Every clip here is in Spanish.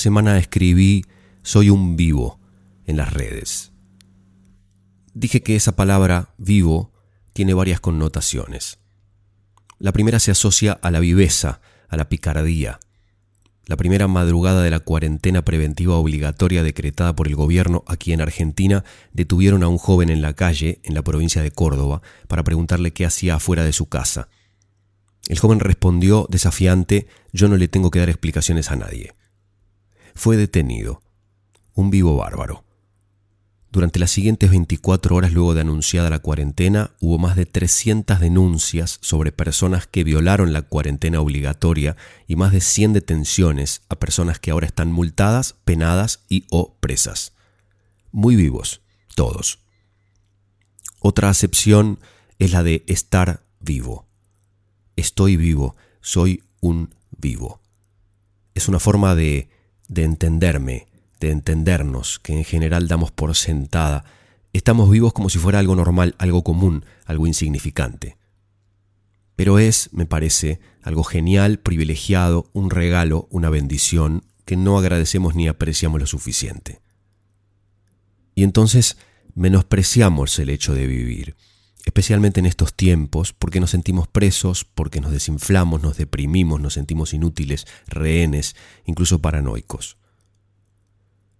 semana escribí Soy un vivo en las redes. Dije que esa palabra vivo tiene varias connotaciones. La primera se asocia a la viveza, a la picardía. La primera madrugada de la cuarentena preventiva obligatoria decretada por el gobierno aquí en Argentina detuvieron a un joven en la calle, en la provincia de Córdoba, para preguntarle qué hacía afuera de su casa. El joven respondió desafiante, yo no le tengo que dar explicaciones a nadie. Fue detenido. Un vivo bárbaro. Durante las siguientes 24 horas luego de anunciada la cuarentena, hubo más de 300 denuncias sobre personas que violaron la cuarentena obligatoria y más de 100 detenciones a personas que ahora están multadas, penadas y o presas. Muy vivos, todos. Otra acepción es la de estar vivo. Estoy vivo, soy un vivo. Es una forma de, de entenderme, de entendernos, que en general damos por sentada, estamos vivos como si fuera algo normal, algo común, algo insignificante. Pero es, me parece, algo genial, privilegiado, un regalo, una bendición, que no agradecemos ni apreciamos lo suficiente. Y entonces menospreciamos el hecho de vivir, especialmente en estos tiempos, porque nos sentimos presos, porque nos desinflamos, nos deprimimos, nos sentimos inútiles, rehenes, incluso paranoicos.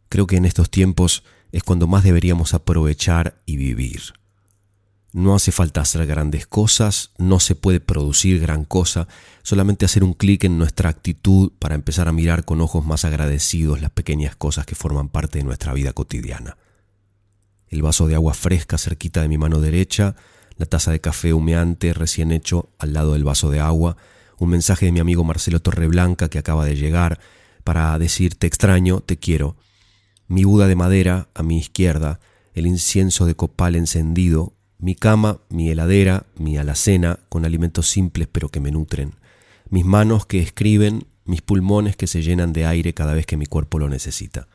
Creo que en estos tiempos es cuando más deberíamos aprovechar y vivir. No hace falta hacer grandes cosas, no se puede producir gran cosa, solamente hacer un clic en nuestra actitud para empezar a mirar con ojos más agradecidos las pequeñas cosas que forman parte de nuestra vida cotidiana. El vaso de agua fresca cerquita de mi mano derecha, la taza de café humeante recién hecho al lado del vaso de agua, un mensaje de mi amigo Marcelo Torreblanca que acaba de llegar para decir te extraño, te quiero, mi Buda de madera a mi izquierda, el incienso de copal encendido, mi cama, mi heladera, mi alacena con alimentos simples pero que me nutren, mis manos que escriben, mis pulmones que se llenan de aire cada vez que mi cuerpo lo necesita,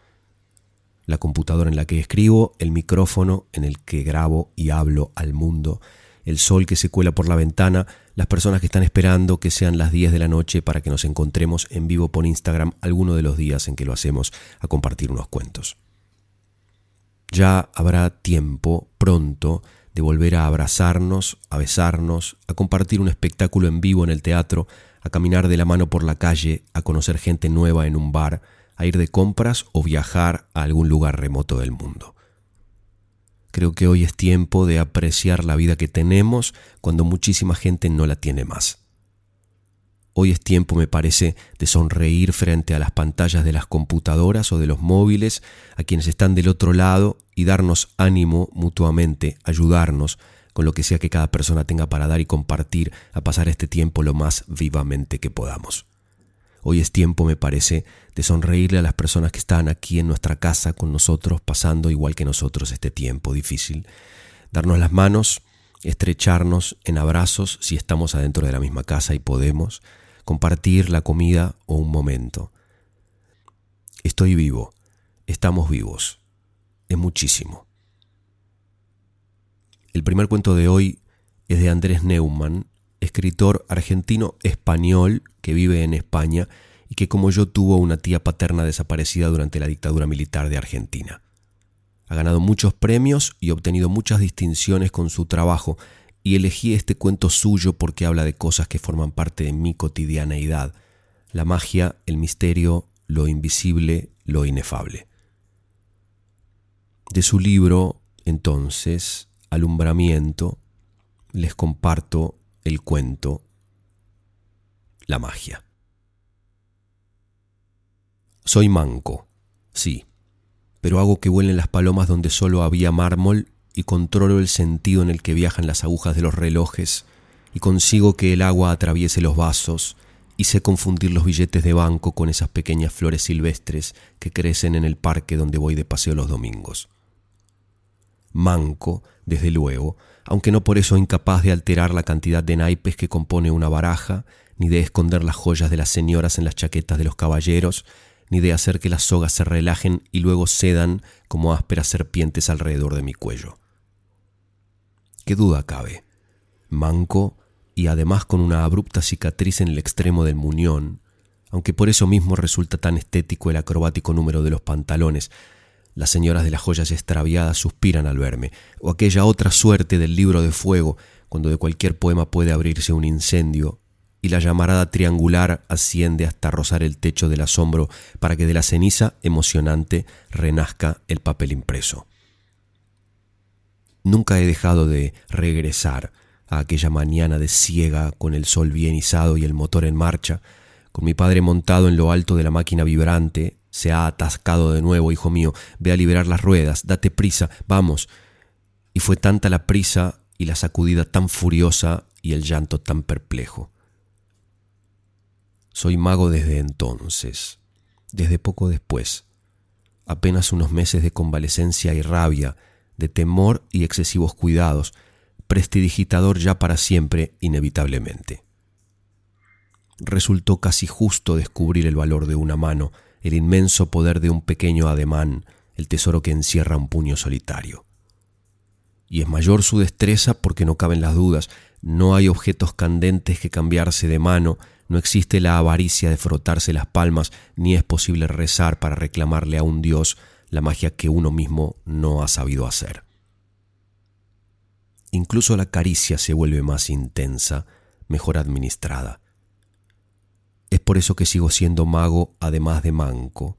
la computadora en la que escribo, el micrófono en el que grabo y hablo al mundo, el sol que se cuela por la ventana, las personas que están esperando que sean las 10 de la noche para que nos encontremos en vivo por Instagram alguno de los días en que lo hacemos a compartir unos cuentos. Ya habrá tiempo pronto de volver a abrazarnos, a besarnos, a compartir un espectáculo en vivo en el teatro, a caminar de la mano por la calle, a conocer gente nueva en un bar, a ir de compras o viajar a algún lugar remoto del mundo. Creo que hoy es tiempo de apreciar la vida que tenemos cuando muchísima gente no la tiene más. Hoy es tiempo, me parece, de sonreír frente a las pantallas de las computadoras o de los móviles a quienes están del otro lado y darnos ánimo mutuamente, ayudarnos con lo que sea que cada persona tenga para dar y compartir a pasar este tiempo lo más vivamente que podamos. Hoy es tiempo, me parece, de sonreírle a las personas que están aquí en nuestra casa con nosotros, pasando igual que nosotros este tiempo difícil. Darnos las manos, estrecharnos en abrazos si estamos adentro de la misma casa y podemos, compartir la comida o un momento. Estoy vivo, estamos vivos, es muchísimo. El primer cuento de hoy es de Andrés Neumann escritor argentino-español que vive en España y que como yo tuvo una tía paterna desaparecida durante la dictadura militar de Argentina. Ha ganado muchos premios y obtenido muchas distinciones con su trabajo y elegí este cuento suyo porque habla de cosas que forman parte de mi cotidianeidad, la magia, el misterio, lo invisible, lo inefable. De su libro, entonces, Alumbramiento, les comparto el cuento, la magia. Soy manco, sí, pero hago que vuelen las palomas donde solo había mármol y controlo el sentido en el que viajan las agujas de los relojes y consigo que el agua atraviese los vasos y sé confundir los billetes de banco con esas pequeñas flores silvestres que crecen en el parque donde voy de paseo los domingos. Manco, desde luego, aunque no por eso incapaz de alterar la cantidad de naipes que compone una baraja, ni de esconder las joyas de las señoras en las chaquetas de los caballeros, ni de hacer que las sogas se relajen y luego cedan como ásperas serpientes alrededor de mi cuello. ¿Qué duda cabe? Manco y además con una abrupta cicatriz en el extremo del muñón, aunque por eso mismo resulta tan estético el acrobático número de los pantalones. Las señoras de las joyas extraviadas suspiran al verme, o aquella otra suerte del libro de fuego, cuando de cualquier poema puede abrirse un incendio y la llamarada triangular asciende hasta rozar el techo del asombro para que de la ceniza emocionante renazca el papel impreso. Nunca he dejado de regresar a aquella mañana de ciega con el sol bien izado y el motor en marcha, con mi padre montado en lo alto de la máquina vibrante, se ha atascado de nuevo, hijo mío, ve a liberar las ruedas, date prisa, vamos. Y fue tanta la prisa y la sacudida tan furiosa y el llanto tan perplejo. Soy mago desde entonces, desde poco después, apenas unos meses de convalecencia y rabia, de temor y excesivos cuidados, prestidigitador ya para siempre, inevitablemente. Resultó casi justo descubrir el valor de una mano, el inmenso poder de un pequeño ademán, el tesoro que encierra un puño solitario. Y es mayor su destreza porque no caben las dudas, no hay objetos candentes que cambiarse de mano, no existe la avaricia de frotarse las palmas, ni es posible rezar para reclamarle a un Dios la magia que uno mismo no ha sabido hacer. Incluso la caricia se vuelve más intensa, mejor administrada. Es por eso que sigo siendo mago además de manco,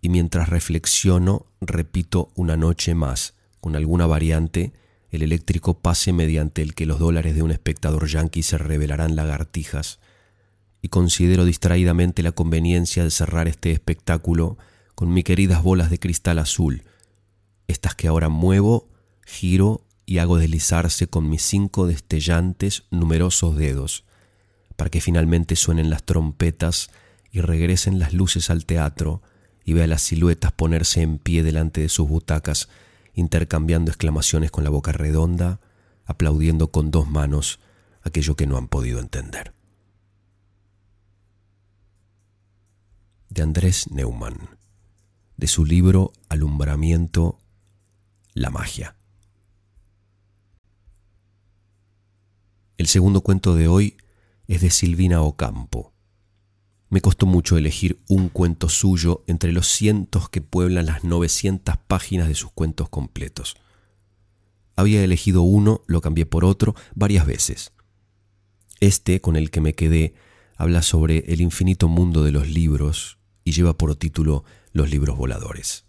y mientras reflexiono repito una noche más, con alguna variante, el eléctrico pase mediante el que los dólares de un espectador yanqui se revelarán lagartijas, y considero distraídamente la conveniencia de cerrar este espectáculo con mis queridas bolas de cristal azul, estas que ahora muevo, giro y hago deslizarse con mis cinco destellantes numerosos dedos, para que finalmente suenen las trompetas y regresen las luces al teatro y vea las siluetas ponerse en pie delante de sus butacas, intercambiando exclamaciones con la boca redonda, aplaudiendo con dos manos aquello que no han podido entender. de Andrés Neumann, de su libro Alumbramiento, la magia. El segundo cuento de hoy es de Silvina Ocampo. Me costó mucho elegir un cuento suyo entre los cientos que pueblan las 900 páginas de sus cuentos completos. Había elegido uno, lo cambié por otro varias veces. Este, con el que me quedé, habla sobre el infinito mundo de los libros y lleva por título Los libros voladores.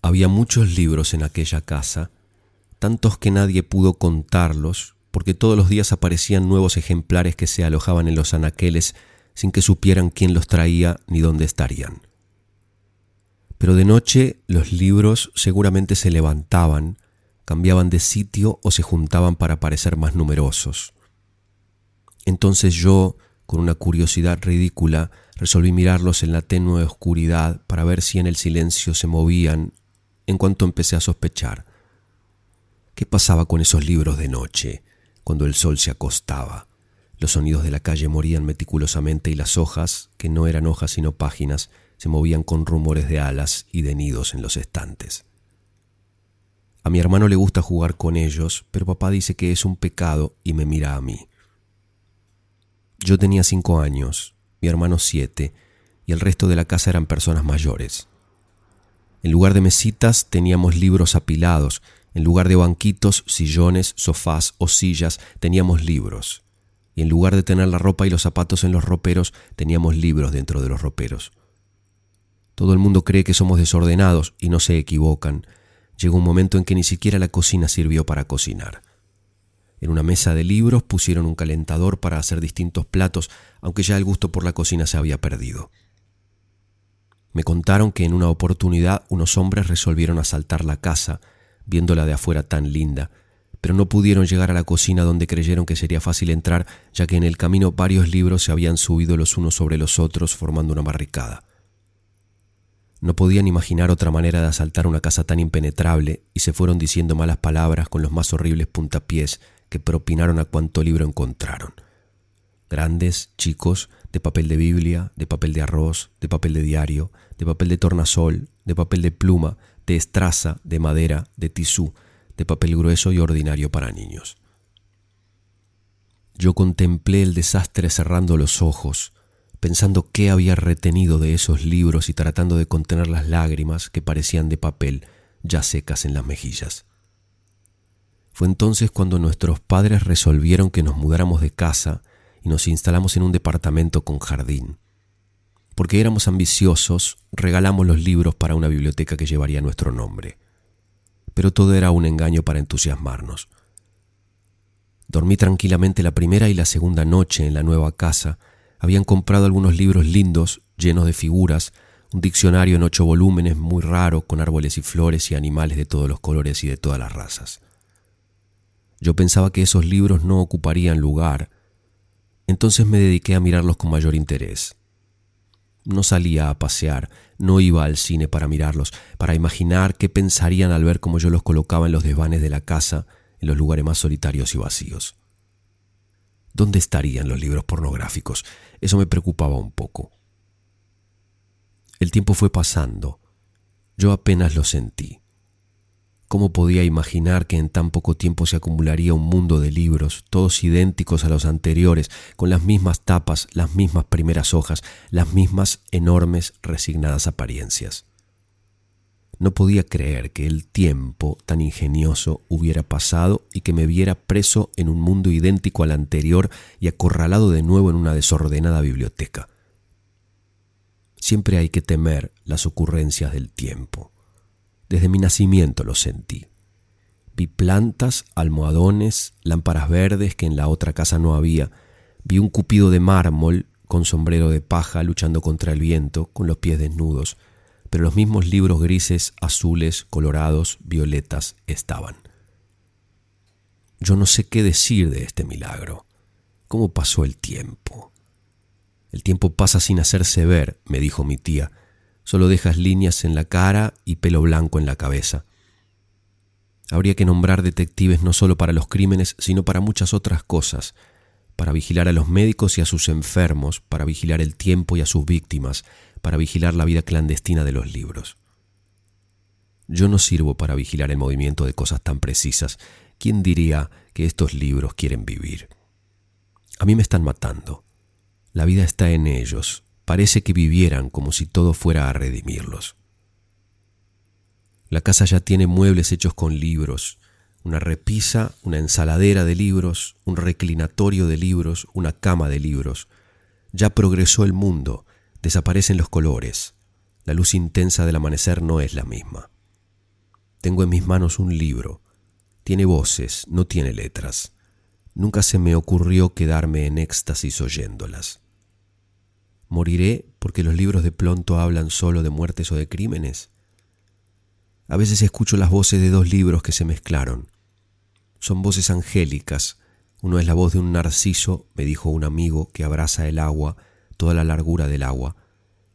Había muchos libros en aquella casa, tantos que nadie pudo contarlos, porque todos los días aparecían nuevos ejemplares que se alojaban en los anaqueles sin que supieran quién los traía ni dónde estarían. Pero de noche los libros seguramente se levantaban, cambiaban de sitio o se juntaban para parecer más numerosos. Entonces yo, con una curiosidad ridícula, resolví mirarlos en la tenue oscuridad para ver si en el silencio se movían, en cuanto empecé a sospechar. ¿Qué pasaba con esos libros de noche, cuando el sol se acostaba? Los sonidos de la calle morían meticulosamente y las hojas, que no eran hojas sino páginas, se movían con rumores de alas y de nidos en los estantes. A mi hermano le gusta jugar con ellos, pero papá dice que es un pecado y me mira a mí. Yo tenía cinco años, mi hermano siete, y el resto de la casa eran personas mayores. En lugar de mesitas teníamos libros apilados, en lugar de banquitos, sillones, sofás o sillas teníamos libros, y en lugar de tener la ropa y los zapatos en los roperos teníamos libros dentro de los roperos. Todo el mundo cree que somos desordenados y no se equivocan. Llegó un momento en que ni siquiera la cocina sirvió para cocinar. En una mesa de libros pusieron un calentador para hacer distintos platos, aunque ya el gusto por la cocina se había perdido. Me contaron que en una oportunidad unos hombres resolvieron asaltar la casa, viéndola de afuera tan linda, pero no pudieron llegar a la cocina donde creyeron que sería fácil entrar, ya que en el camino varios libros se habían subido los unos sobre los otros formando una barricada. No podían imaginar otra manera de asaltar una casa tan impenetrable y se fueron diciendo malas palabras con los más horribles puntapiés que propinaron a cuanto libro encontraron. Grandes, chicos, de papel de Biblia, de papel de arroz, de papel de diario, de papel de tornasol, de papel de pluma, de estraza, de madera, de tisú, de papel grueso y ordinario para niños. Yo contemplé el desastre cerrando los ojos, pensando qué había retenido de esos libros y tratando de contener las lágrimas que parecían de papel ya secas en las mejillas. Fue entonces cuando nuestros padres resolvieron que nos mudáramos de casa y nos instalamos en un departamento con jardín. Porque éramos ambiciosos, regalamos los libros para una biblioteca que llevaría nuestro nombre. Pero todo era un engaño para entusiasmarnos. Dormí tranquilamente la primera y la segunda noche en la nueva casa. Habían comprado algunos libros lindos, llenos de figuras, un diccionario en ocho volúmenes muy raro, con árboles y flores y animales de todos los colores y de todas las razas. Yo pensaba que esos libros no ocuparían lugar, entonces me dediqué a mirarlos con mayor interés. No salía a pasear, no iba al cine para mirarlos, para imaginar qué pensarían al ver cómo yo los colocaba en los desvanes de la casa, en los lugares más solitarios y vacíos. ¿Dónde estarían los libros pornográficos? Eso me preocupaba un poco. El tiempo fue pasando. Yo apenas lo sentí. ¿Cómo podía imaginar que en tan poco tiempo se acumularía un mundo de libros, todos idénticos a los anteriores, con las mismas tapas, las mismas primeras hojas, las mismas enormes, resignadas apariencias? No podía creer que el tiempo tan ingenioso hubiera pasado y que me viera preso en un mundo idéntico al anterior y acorralado de nuevo en una desordenada biblioteca. Siempre hay que temer las ocurrencias del tiempo. Desde mi nacimiento lo sentí. Vi plantas, almohadones, lámparas verdes que en la otra casa no había. Vi un cupido de mármol con sombrero de paja luchando contra el viento, con los pies desnudos, pero los mismos libros grises, azules, colorados, violetas estaban. Yo no sé qué decir de este milagro. ¿Cómo pasó el tiempo? El tiempo pasa sin hacerse ver, me dijo mi tía, Solo dejas líneas en la cara y pelo blanco en la cabeza. Habría que nombrar detectives no solo para los crímenes, sino para muchas otras cosas, para vigilar a los médicos y a sus enfermos, para vigilar el tiempo y a sus víctimas, para vigilar la vida clandestina de los libros. Yo no sirvo para vigilar el movimiento de cosas tan precisas. ¿Quién diría que estos libros quieren vivir? A mí me están matando. La vida está en ellos, Parece que vivieran como si todo fuera a redimirlos. La casa ya tiene muebles hechos con libros, una repisa, una ensaladera de libros, un reclinatorio de libros, una cama de libros. Ya progresó el mundo, desaparecen los colores, la luz intensa del amanecer no es la misma. Tengo en mis manos un libro, tiene voces, no tiene letras. Nunca se me ocurrió quedarme en éxtasis oyéndolas. ¿Moriré porque los libros de pronto hablan solo de muertes o de crímenes? A veces escucho las voces de dos libros que se mezclaron. Son voces angélicas. Uno es la voz de un narciso, me dijo un amigo, que abraza el agua, toda la largura del agua.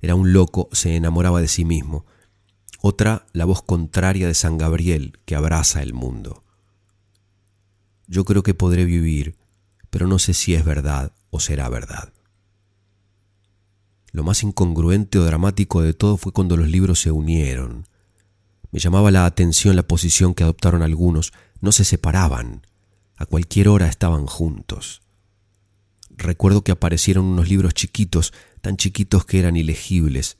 Era un loco, se enamoraba de sí mismo. Otra, la voz contraria de San Gabriel, que abraza el mundo. Yo creo que podré vivir, pero no sé si es verdad o será verdad. Lo más incongruente o dramático de todo fue cuando los libros se unieron. Me llamaba la atención la posición que adoptaron algunos. No se separaban. A cualquier hora estaban juntos. Recuerdo que aparecieron unos libros chiquitos, tan chiquitos que eran ilegibles.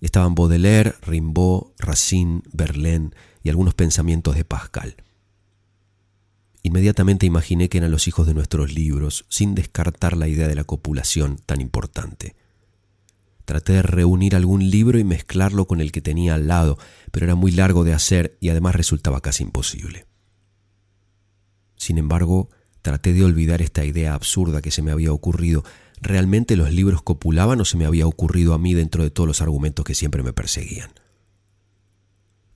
Estaban Baudelaire, Rimbaud, Racine, Verlaine y algunos pensamientos de Pascal. Inmediatamente imaginé que eran los hijos de nuestros libros, sin descartar la idea de la copulación tan importante. Traté de reunir algún libro y mezclarlo con el que tenía al lado, pero era muy largo de hacer y además resultaba casi imposible. Sin embargo, traté de olvidar esta idea absurda que se me había ocurrido. ¿Realmente los libros copulaban o se me había ocurrido a mí dentro de todos los argumentos que siempre me perseguían?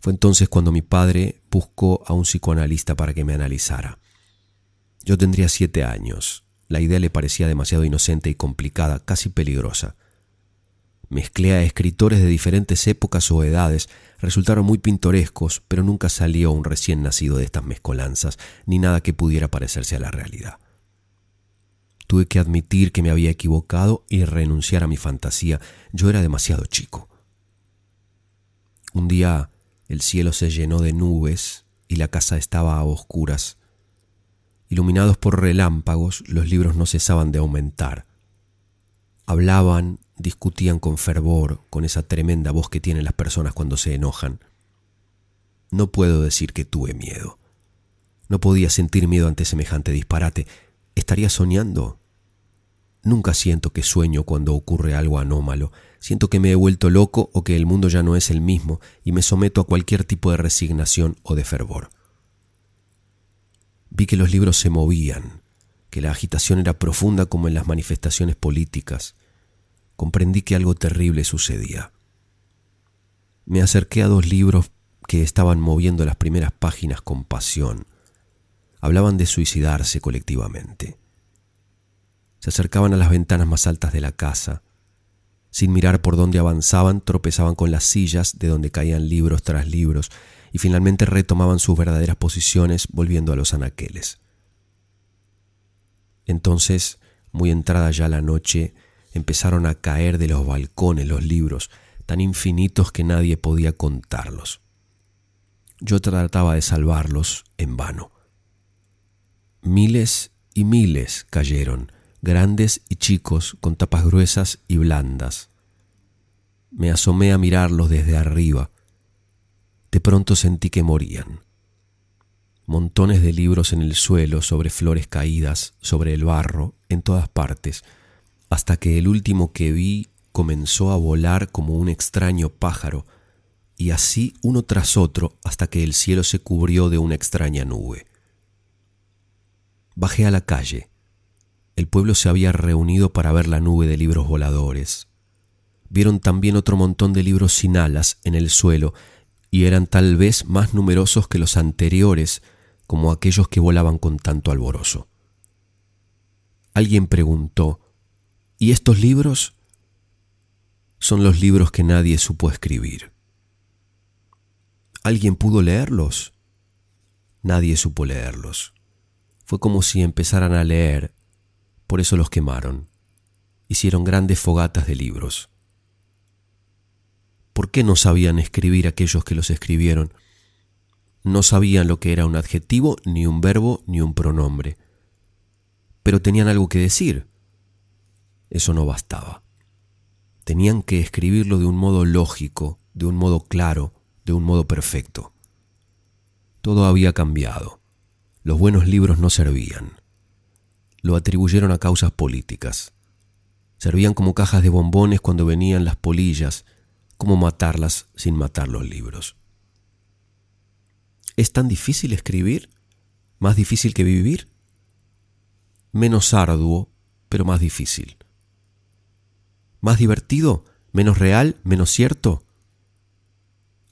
Fue entonces cuando mi padre buscó a un psicoanalista para que me analizara. Yo tendría siete años. La idea le parecía demasiado inocente y complicada, casi peligrosa. Mezclé a escritores de diferentes épocas o edades, resultaron muy pintorescos, pero nunca salió un recién nacido de estas mezcolanzas, ni nada que pudiera parecerse a la realidad. Tuve que admitir que me había equivocado y renunciar a mi fantasía. Yo era demasiado chico. Un día el cielo se llenó de nubes y la casa estaba a oscuras. Iluminados por relámpagos, los libros no cesaban de aumentar. Hablaban, discutían con fervor, con esa tremenda voz que tienen las personas cuando se enojan. No puedo decir que tuve miedo. No podía sentir miedo ante semejante disparate. ¿Estaría soñando? Nunca siento que sueño cuando ocurre algo anómalo. Siento que me he vuelto loco o que el mundo ya no es el mismo y me someto a cualquier tipo de resignación o de fervor. Vi que los libros se movían, que la agitación era profunda como en las manifestaciones políticas. Comprendí que algo terrible sucedía. Me acerqué a dos libros que estaban moviendo las primeras páginas con pasión. Hablaban de suicidarse colectivamente. Se acercaban a las ventanas más altas de la casa. Sin mirar por dónde avanzaban, tropezaban con las sillas de donde caían libros tras libros y finalmente retomaban sus verdaderas posiciones volviendo a los anaqueles. Entonces, muy entrada ya la noche, empezaron a caer de los balcones los libros, tan infinitos que nadie podía contarlos. Yo trataba de salvarlos en vano. Miles y miles cayeron, grandes y chicos, con tapas gruesas y blandas. Me asomé a mirarlos desde arriba. De pronto sentí que morían. Montones de libros en el suelo, sobre flores caídas, sobre el barro, en todas partes, hasta que el último que vi comenzó a volar como un extraño pájaro, y así uno tras otro hasta que el cielo se cubrió de una extraña nube. Bajé a la calle. El pueblo se había reunido para ver la nube de libros voladores. Vieron también otro montón de libros sin alas en el suelo, y eran tal vez más numerosos que los anteriores, como aquellos que volaban con tanto alborozo. Alguien preguntó, ¿y estos libros? Son los libros que nadie supo escribir. ¿Alguien pudo leerlos? Nadie supo leerlos. Fue como si empezaran a leer por eso los quemaron. Hicieron grandes fogatas de libros. ¿Por qué no sabían escribir aquellos que los escribieron? No sabían lo que era un adjetivo, ni un verbo, ni un pronombre. Pero tenían algo que decir. Eso no bastaba. Tenían que escribirlo de un modo lógico, de un modo claro, de un modo perfecto. Todo había cambiado. Los buenos libros no servían lo atribuyeron a causas políticas. Servían como cajas de bombones cuando venían las polillas, como matarlas sin matar los libros. ¿Es tan difícil escribir? ¿Más difícil que vivir? Menos arduo, pero más difícil. ¿Más divertido? ¿Menos real? ¿Menos cierto?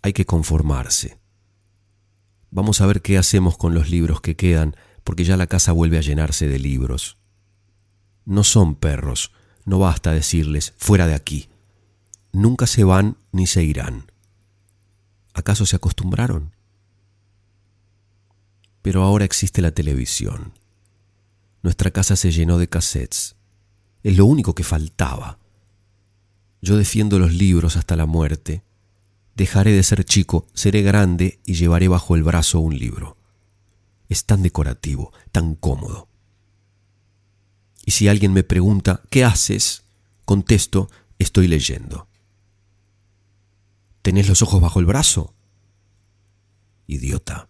Hay que conformarse. Vamos a ver qué hacemos con los libros que quedan porque ya la casa vuelve a llenarse de libros. No son perros, no basta decirles fuera de aquí. Nunca se van ni se irán. ¿Acaso se acostumbraron? Pero ahora existe la televisión. Nuestra casa se llenó de cassettes. Es lo único que faltaba. Yo defiendo los libros hasta la muerte. Dejaré de ser chico, seré grande y llevaré bajo el brazo un libro es tan decorativo, tan cómodo. Y si alguien me pregunta, ¿qué haces? Contesto, estoy leyendo. ¿Tenés los ojos bajo el brazo? Idiota.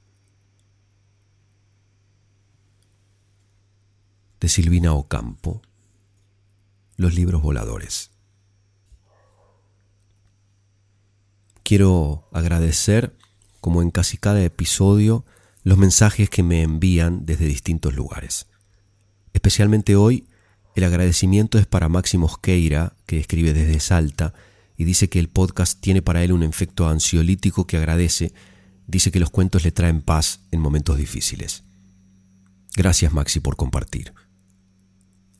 De Silvina Ocampo, Los libros voladores. Quiero agradecer, como en casi cada episodio, los mensajes que me envían desde distintos lugares. Especialmente hoy, el agradecimiento es para Máximo Osqueira, que escribe desde Salta y dice que el podcast tiene para él un efecto ansiolítico que agradece, dice que los cuentos le traen paz en momentos difíciles. Gracias Maxi por compartir.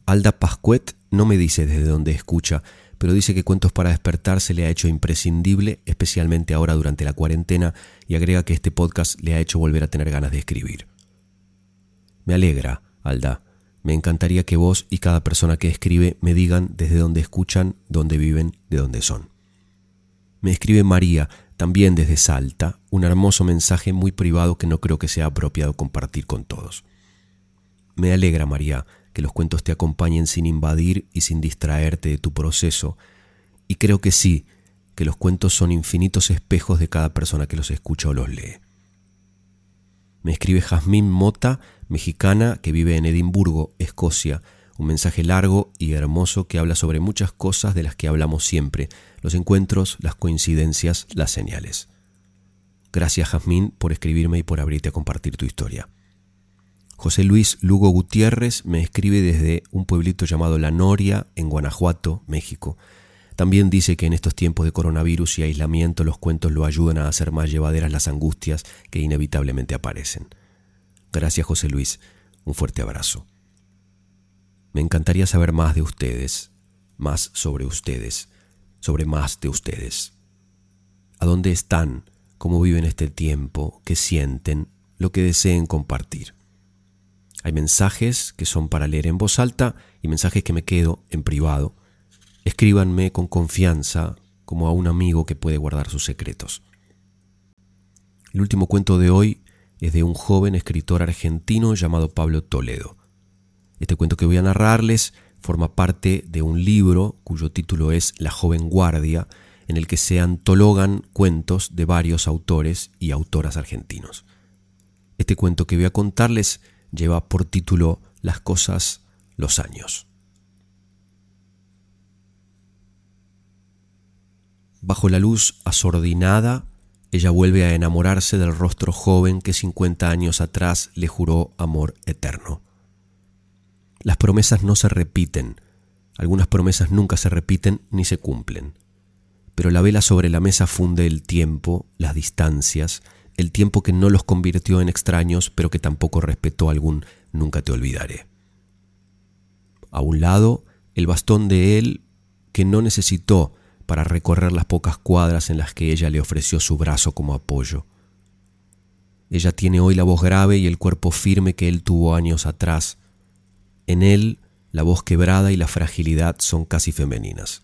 Alda Pascuet no me dice desde dónde escucha, pero dice que Cuentos para despertar se le ha hecho imprescindible, especialmente ahora durante la cuarentena, y agrega que este podcast le ha hecho volver a tener ganas de escribir. Me alegra, Alda. Me encantaría que vos y cada persona que escribe me digan desde dónde escuchan, dónde viven, de dónde son. Me escribe María, también desde Salta, un hermoso mensaje muy privado que no creo que sea apropiado compartir con todos. Me alegra, María, que los cuentos te acompañen sin invadir y sin distraerte de tu proceso. Y creo que sí, que los cuentos son infinitos espejos de cada persona que los escucha o los lee. Me escribe Jazmín Mota, mexicana, que vive en Edimburgo, Escocia, un mensaje largo y hermoso que habla sobre muchas cosas de las que hablamos siempre, los encuentros, las coincidencias, las señales. Gracias Jazmín por escribirme y por abrirte a compartir tu historia. José Luis Lugo Gutiérrez me escribe desde un pueblito llamado La Noria, en Guanajuato, México. También dice que en estos tiempos de coronavirus y aislamiento los cuentos lo ayudan a hacer más llevaderas las angustias que inevitablemente aparecen. Gracias José Luis, un fuerte abrazo. Me encantaría saber más de ustedes, más sobre ustedes, sobre más de ustedes. ¿A dónde están? ¿Cómo viven este tiempo? ¿Qué sienten? Lo que deseen compartir. Hay mensajes que son para leer en voz alta y mensajes que me quedo en privado. Escríbanme con confianza, como a un amigo que puede guardar sus secretos. El último cuento de hoy es de un joven escritor argentino llamado Pablo Toledo. Este cuento que voy a narrarles forma parte de un libro cuyo título es La joven guardia, en el que se antologan cuentos de varios autores y autoras argentinos. Este cuento que voy a contarles lleva por título Las cosas, los años. Bajo la luz asordinada, ella vuelve a enamorarse del rostro joven que 50 años atrás le juró amor eterno. Las promesas no se repiten, algunas promesas nunca se repiten ni se cumplen. Pero la vela sobre la mesa funde el tiempo, las distancias, el tiempo que no los convirtió en extraños, pero que tampoco respetó algún nunca te olvidaré. A un lado, el bastón de él que no necesitó para recorrer las pocas cuadras en las que ella le ofreció su brazo como apoyo. Ella tiene hoy la voz grave y el cuerpo firme que él tuvo años atrás, en él, la voz quebrada y la fragilidad son casi femeninas.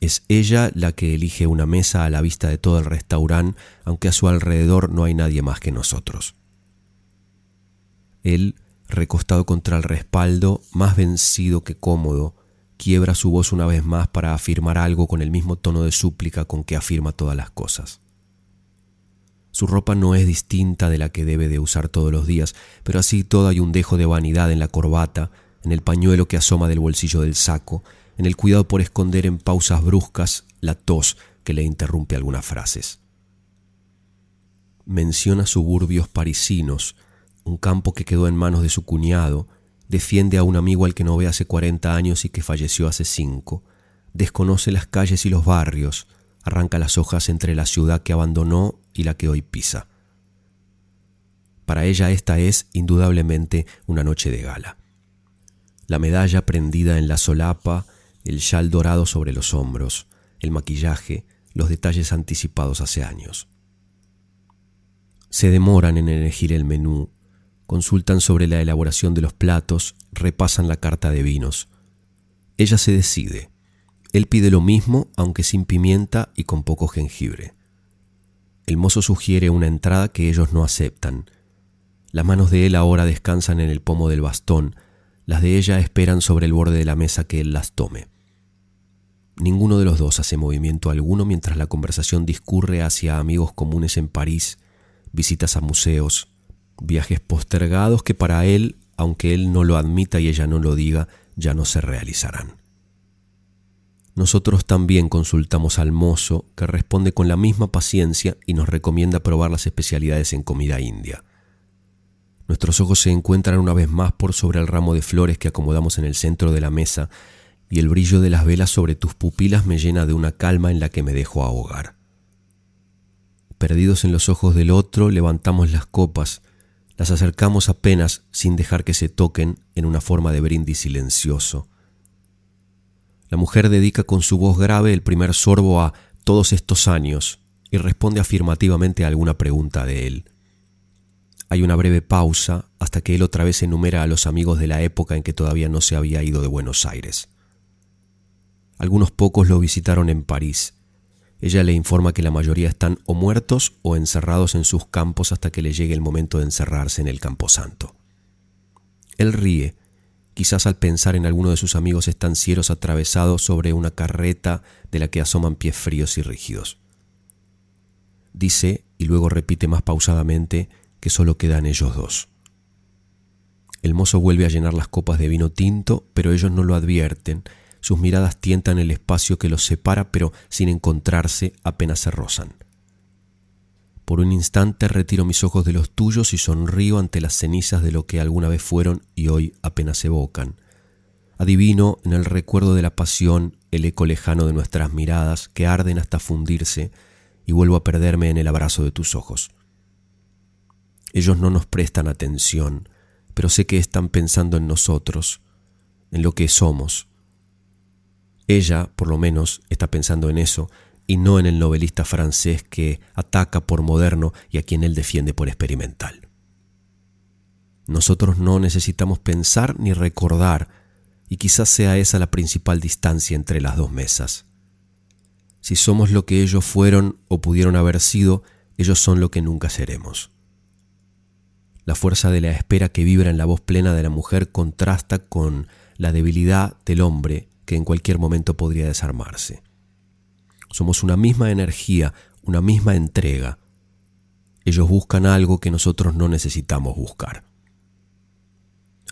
Es ella la que elige una mesa a la vista de todo el restaurante, aunque a su alrededor no hay nadie más que nosotros. Él, recostado contra el respaldo, más vencido que cómodo, quiebra su voz una vez más para afirmar algo con el mismo tono de súplica con que afirma todas las cosas. Su ropa no es distinta de la que debe de usar todos los días, pero así todo hay un dejo de vanidad en la corbata, en el pañuelo que asoma del bolsillo del saco, en el cuidado por esconder en pausas bruscas la tos que le interrumpe algunas frases. Menciona suburbios parisinos, un campo que quedó en manos de su cuñado, defiende a un amigo al que no ve hace cuarenta años y que falleció hace cinco, desconoce las calles y los barrios, arranca las hojas entre la ciudad que abandonó y la que hoy pisa. Para ella esta es indudablemente una noche de gala. La medalla prendida en la solapa, el chal dorado sobre los hombros, el maquillaje, los detalles anticipados hace años. Se demoran en elegir el menú, consultan sobre la elaboración de los platos, repasan la carta de vinos. Ella se decide. Él pide lo mismo, aunque sin pimienta y con poco jengibre. El mozo sugiere una entrada que ellos no aceptan. Las manos de él ahora descansan en el pomo del bastón, las de ella esperan sobre el borde de la mesa que él las tome. Ninguno de los dos hace movimiento alguno mientras la conversación discurre hacia amigos comunes en París, visitas a museos, viajes postergados que para él, aunque él no lo admita y ella no lo diga, ya no se realizarán. Nosotros también consultamos al mozo, que responde con la misma paciencia y nos recomienda probar las especialidades en comida india. Nuestros ojos se encuentran una vez más por sobre el ramo de flores que acomodamos en el centro de la mesa, y el brillo de las velas sobre tus pupilas me llena de una calma en la que me dejo ahogar. Perdidos en los ojos del otro, levantamos las copas, las acercamos apenas sin dejar que se toquen en una forma de brindis silencioso. La mujer dedica con su voz grave el primer sorbo a todos estos años y responde afirmativamente a alguna pregunta de él. Hay una breve pausa hasta que él otra vez enumera a los amigos de la época en que todavía no se había ido de Buenos Aires. Algunos pocos lo visitaron en París. Ella le informa que la mayoría están o muertos o encerrados en sus campos hasta que le llegue el momento de encerrarse en el Camposanto. Él ríe, quizás al pensar en alguno de sus amigos estancieros atravesados sobre una carreta de la que asoman pies fríos y rígidos. Dice, y luego repite más pausadamente, que solo quedan ellos dos. El mozo vuelve a llenar las copas de vino tinto, pero ellos no lo advierten. Sus miradas tientan el espacio que los separa, pero sin encontrarse apenas se rozan. Por un instante retiro mis ojos de los tuyos y sonrío ante las cenizas de lo que alguna vez fueron y hoy apenas evocan. Adivino en el recuerdo de la pasión el eco lejano de nuestras miradas que arden hasta fundirse y vuelvo a perderme en el abrazo de tus ojos. Ellos no nos prestan atención, pero sé que están pensando en nosotros, en lo que somos. Ella, por lo menos, está pensando en eso, y no en el novelista francés que ataca por moderno y a quien él defiende por experimental. Nosotros no necesitamos pensar ni recordar, y quizás sea esa la principal distancia entre las dos mesas. Si somos lo que ellos fueron o pudieron haber sido, ellos son lo que nunca seremos. La fuerza de la espera que vibra en la voz plena de la mujer contrasta con la debilidad del hombre que en cualquier momento podría desarmarse. Somos una misma energía, una misma entrega. Ellos buscan algo que nosotros no necesitamos buscar.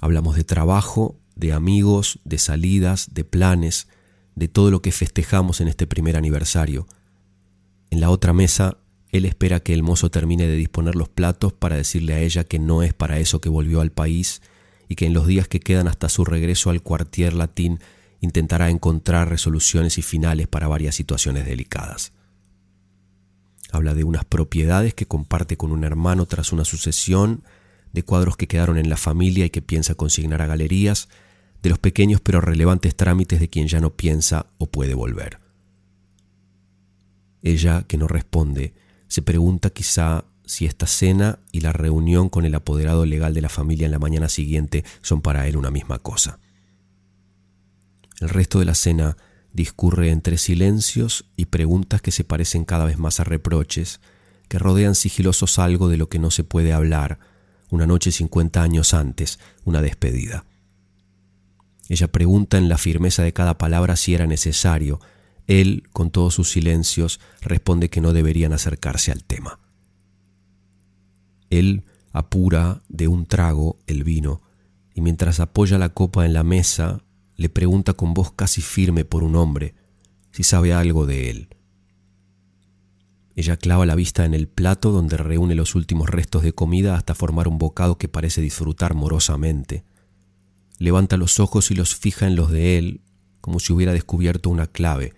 Hablamos de trabajo, de amigos, de salidas, de planes, de todo lo que festejamos en este primer aniversario. En la otra mesa, él espera que el mozo termine de disponer los platos para decirle a ella que no es para eso que volvió al país y que en los días que quedan hasta su regreso al cuartier latín intentará encontrar resoluciones y finales para varias situaciones delicadas. Habla de unas propiedades que comparte con un hermano tras una sucesión, de cuadros que quedaron en la familia y que piensa consignar a galerías, de los pequeños pero relevantes trámites de quien ya no piensa o puede volver. Ella, que no responde, se pregunta quizá si esta cena y la reunión con el apoderado legal de la familia en la mañana siguiente son para él una misma cosa. El resto de la cena discurre entre silencios y preguntas que se parecen cada vez más a reproches, que rodean sigilosos algo de lo que no se puede hablar, una noche cincuenta años antes, una despedida. Ella pregunta en la firmeza de cada palabra si era necesario. Él, con todos sus silencios, responde que no deberían acercarse al tema. Él apura de un trago el vino, y mientras apoya la copa en la mesa, le pregunta con voz casi firme por un hombre si sabe algo de él. Ella clava la vista en el plato donde reúne los últimos restos de comida hasta formar un bocado que parece disfrutar morosamente. Levanta los ojos y los fija en los de él, como si hubiera descubierto una clave,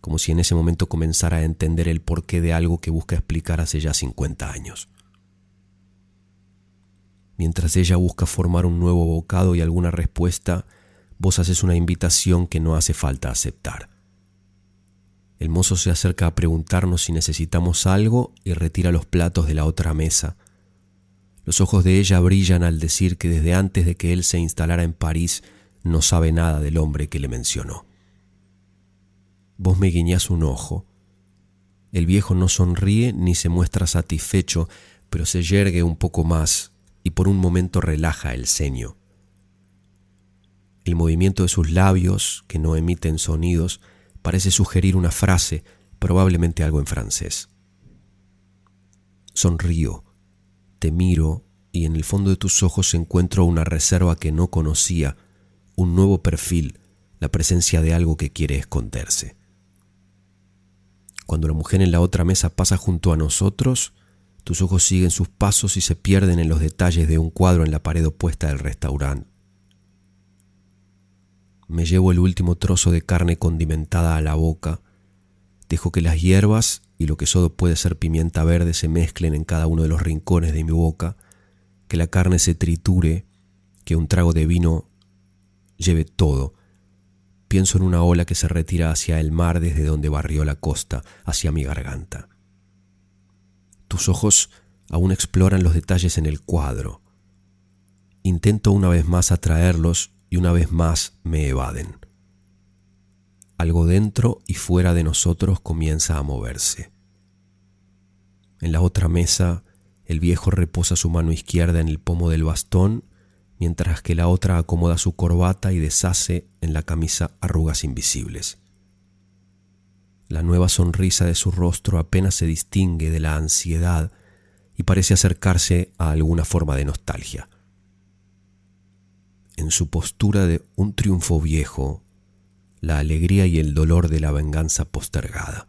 como si en ese momento comenzara a entender el porqué de algo que busca explicar hace ya 50 años. Mientras ella busca formar un nuevo bocado y alguna respuesta, vos haces una invitación que no hace falta aceptar. El mozo se acerca a preguntarnos si necesitamos algo y retira los platos de la otra mesa. Los ojos de ella brillan al decir que desde antes de que él se instalara en París no sabe nada del hombre que le mencionó. Vos me guiñás un ojo. El viejo no sonríe ni se muestra satisfecho, pero se yergue un poco más y por un momento relaja el ceño. El movimiento de sus labios, que no emiten sonidos, parece sugerir una frase, probablemente algo en francés. Sonrío, te miro y en el fondo de tus ojos encuentro una reserva que no conocía, un nuevo perfil, la presencia de algo que quiere esconderse. Cuando la mujer en la otra mesa pasa junto a nosotros, tus ojos siguen sus pasos y se pierden en los detalles de un cuadro en la pared opuesta del restaurante. Me llevo el último trozo de carne condimentada a la boca. Dejo que las hierbas y lo que solo puede ser pimienta verde se mezclen en cada uno de los rincones de mi boca, que la carne se triture, que un trago de vino lleve todo. Pienso en una ola que se retira hacia el mar desde donde barrió la costa, hacia mi garganta. Tus ojos aún exploran los detalles en el cuadro. Intento una vez más atraerlos y una vez más me evaden. Algo dentro y fuera de nosotros comienza a moverse. En la otra mesa, el viejo reposa su mano izquierda en el pomo del bastón mientras que la otra acomoda su corbata y deshace en la camisa arrugas invisibles. La nueva sonrisa de su rostro apenas se distingue de la ansiedad y parece acercarse a alguna forma de nostalgia. En su postura de un triunfo viejo, la alegría y el dolor de la venganza postergada.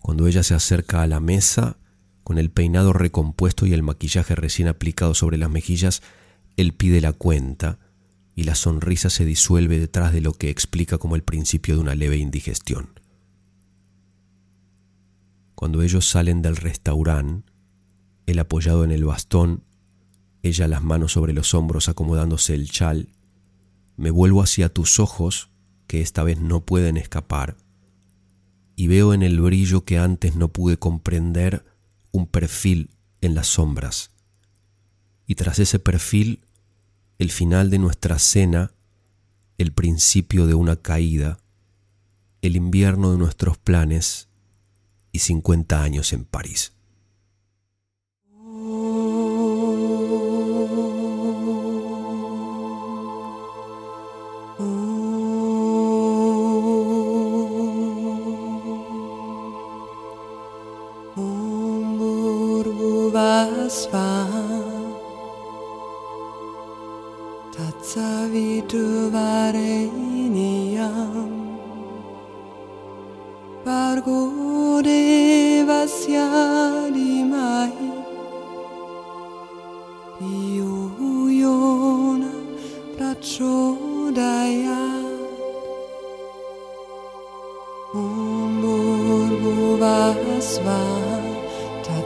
Cuando ella se acerca a la mesa, con el peinado recompuesto y el maquillaje recién aplicado sobre las mejillas, él pide la cuenta y la sonrisa se disuelve detrás de lo que explica como el principio de una leve indigestión. Cuando ellos salen del restaurante, él apoyado en el bastón, ella las manos sobre los hombros acomodándose el chal, me vuelvo hacia tus ojos, que esta vez no pueden escapar, y veo en el brillo que antes no pude comprender un perfil en las sombras. Y tras ese perfil, el final de nuestra cena, el principio de una caída, el invierno de nuestros planes y 50 años en París. es war. Tatsavitu vareniyam Vargo devasya dimai Io prachodaya prachodayam Om Bhurgo Vasvam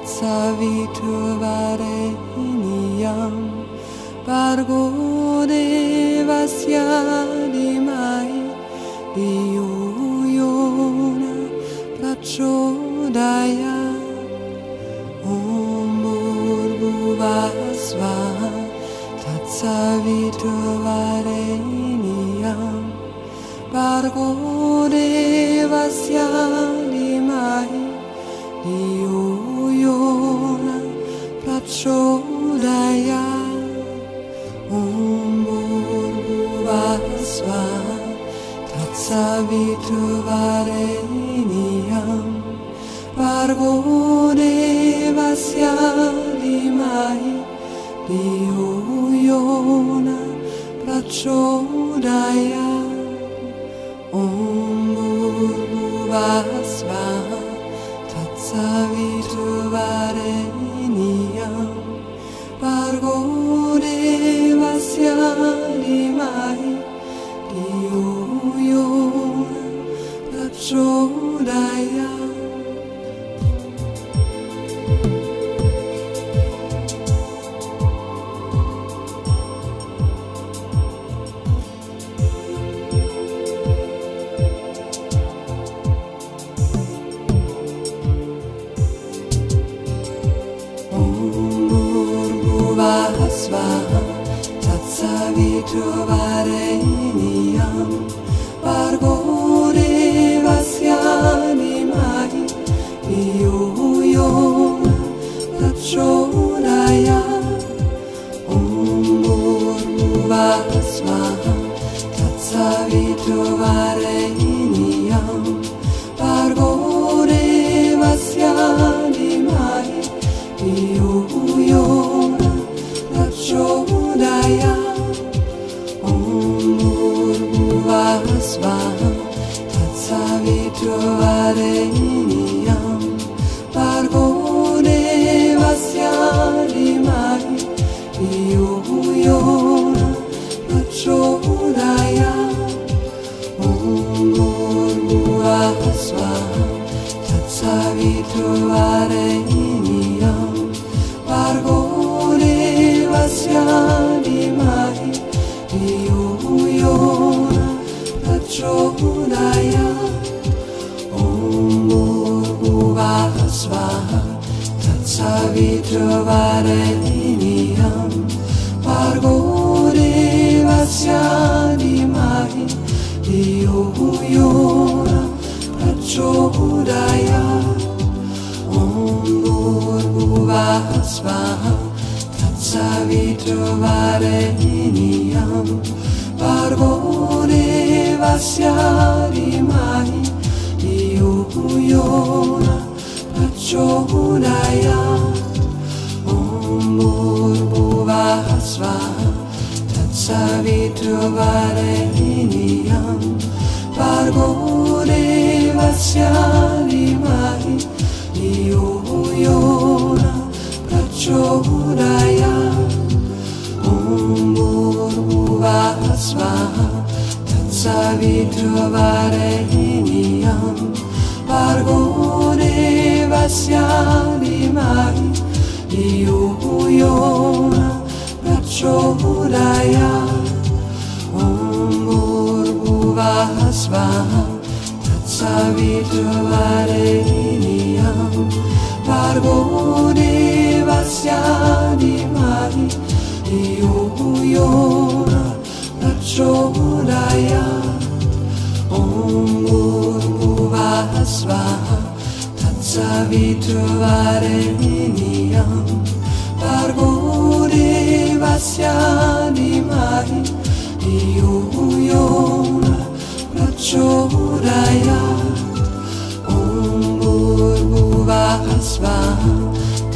Savitvare iniam Pargo devasyadi mai Diyoyona prachodaya Om Burgu Vasva Tat Savitvare iniam Pargo devasyadi mai शोदया ॐ भूर्भुवस्व तत्सवितुवरेण्यं भर्गो देवस्य धीमहि धियो यो न प्रचोदया I am. Asbaham Tatsavitu Vareliniyam Parvone Vasyani Mari Niyuyona Prachodaya Om çoraya Umbur buva asva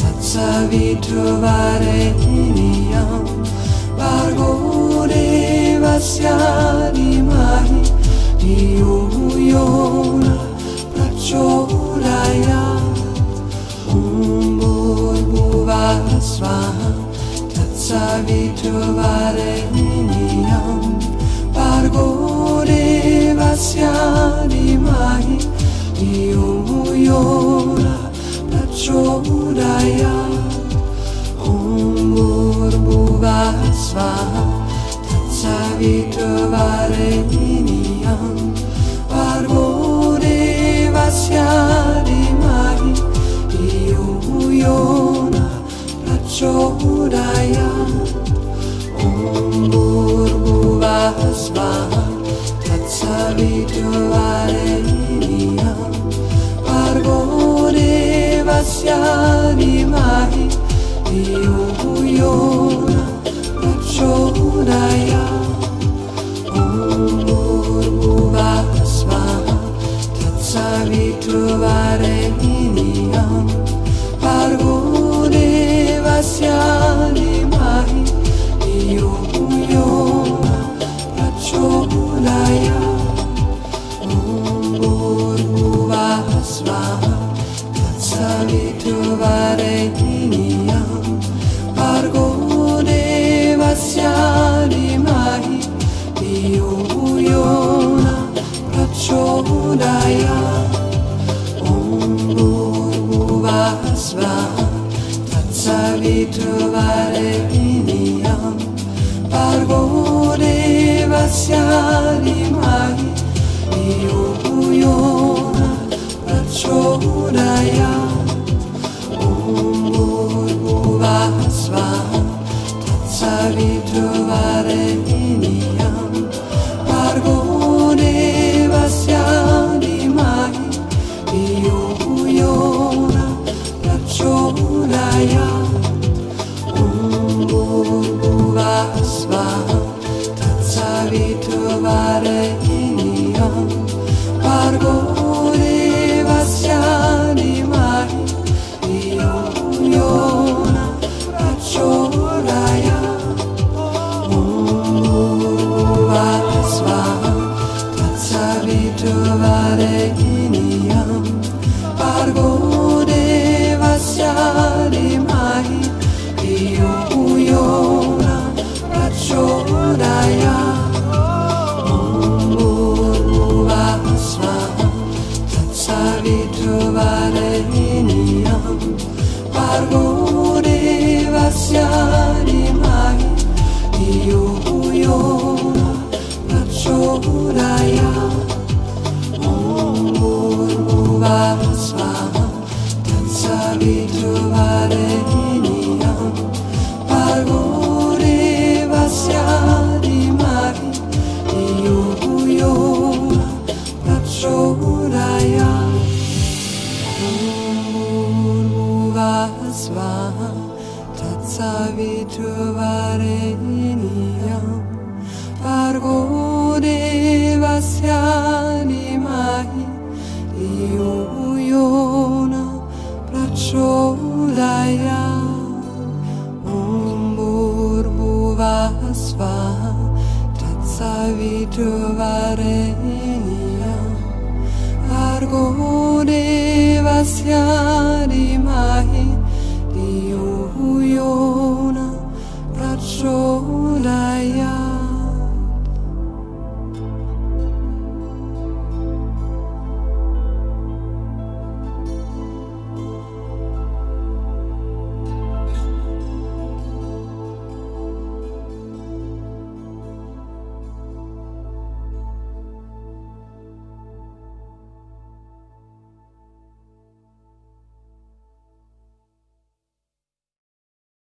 Tatsa vitu vare kiniyam Vargo devasya dimahi Diyuyona prachoraya Umbur buva asva Tatsa vitu vare kiniyam Vargo graziani mai io muiora la ciodaya umur buvasva tatsavito vareniniam varvore vasyani mai io muiora la ciodaya umur gioare mia parvone vassiani mai io cuiona ragiona ia. Un burbu vasma tazzavi trovare mia parvone vassiani trovare Miriam, parvo voleva siare Body to body.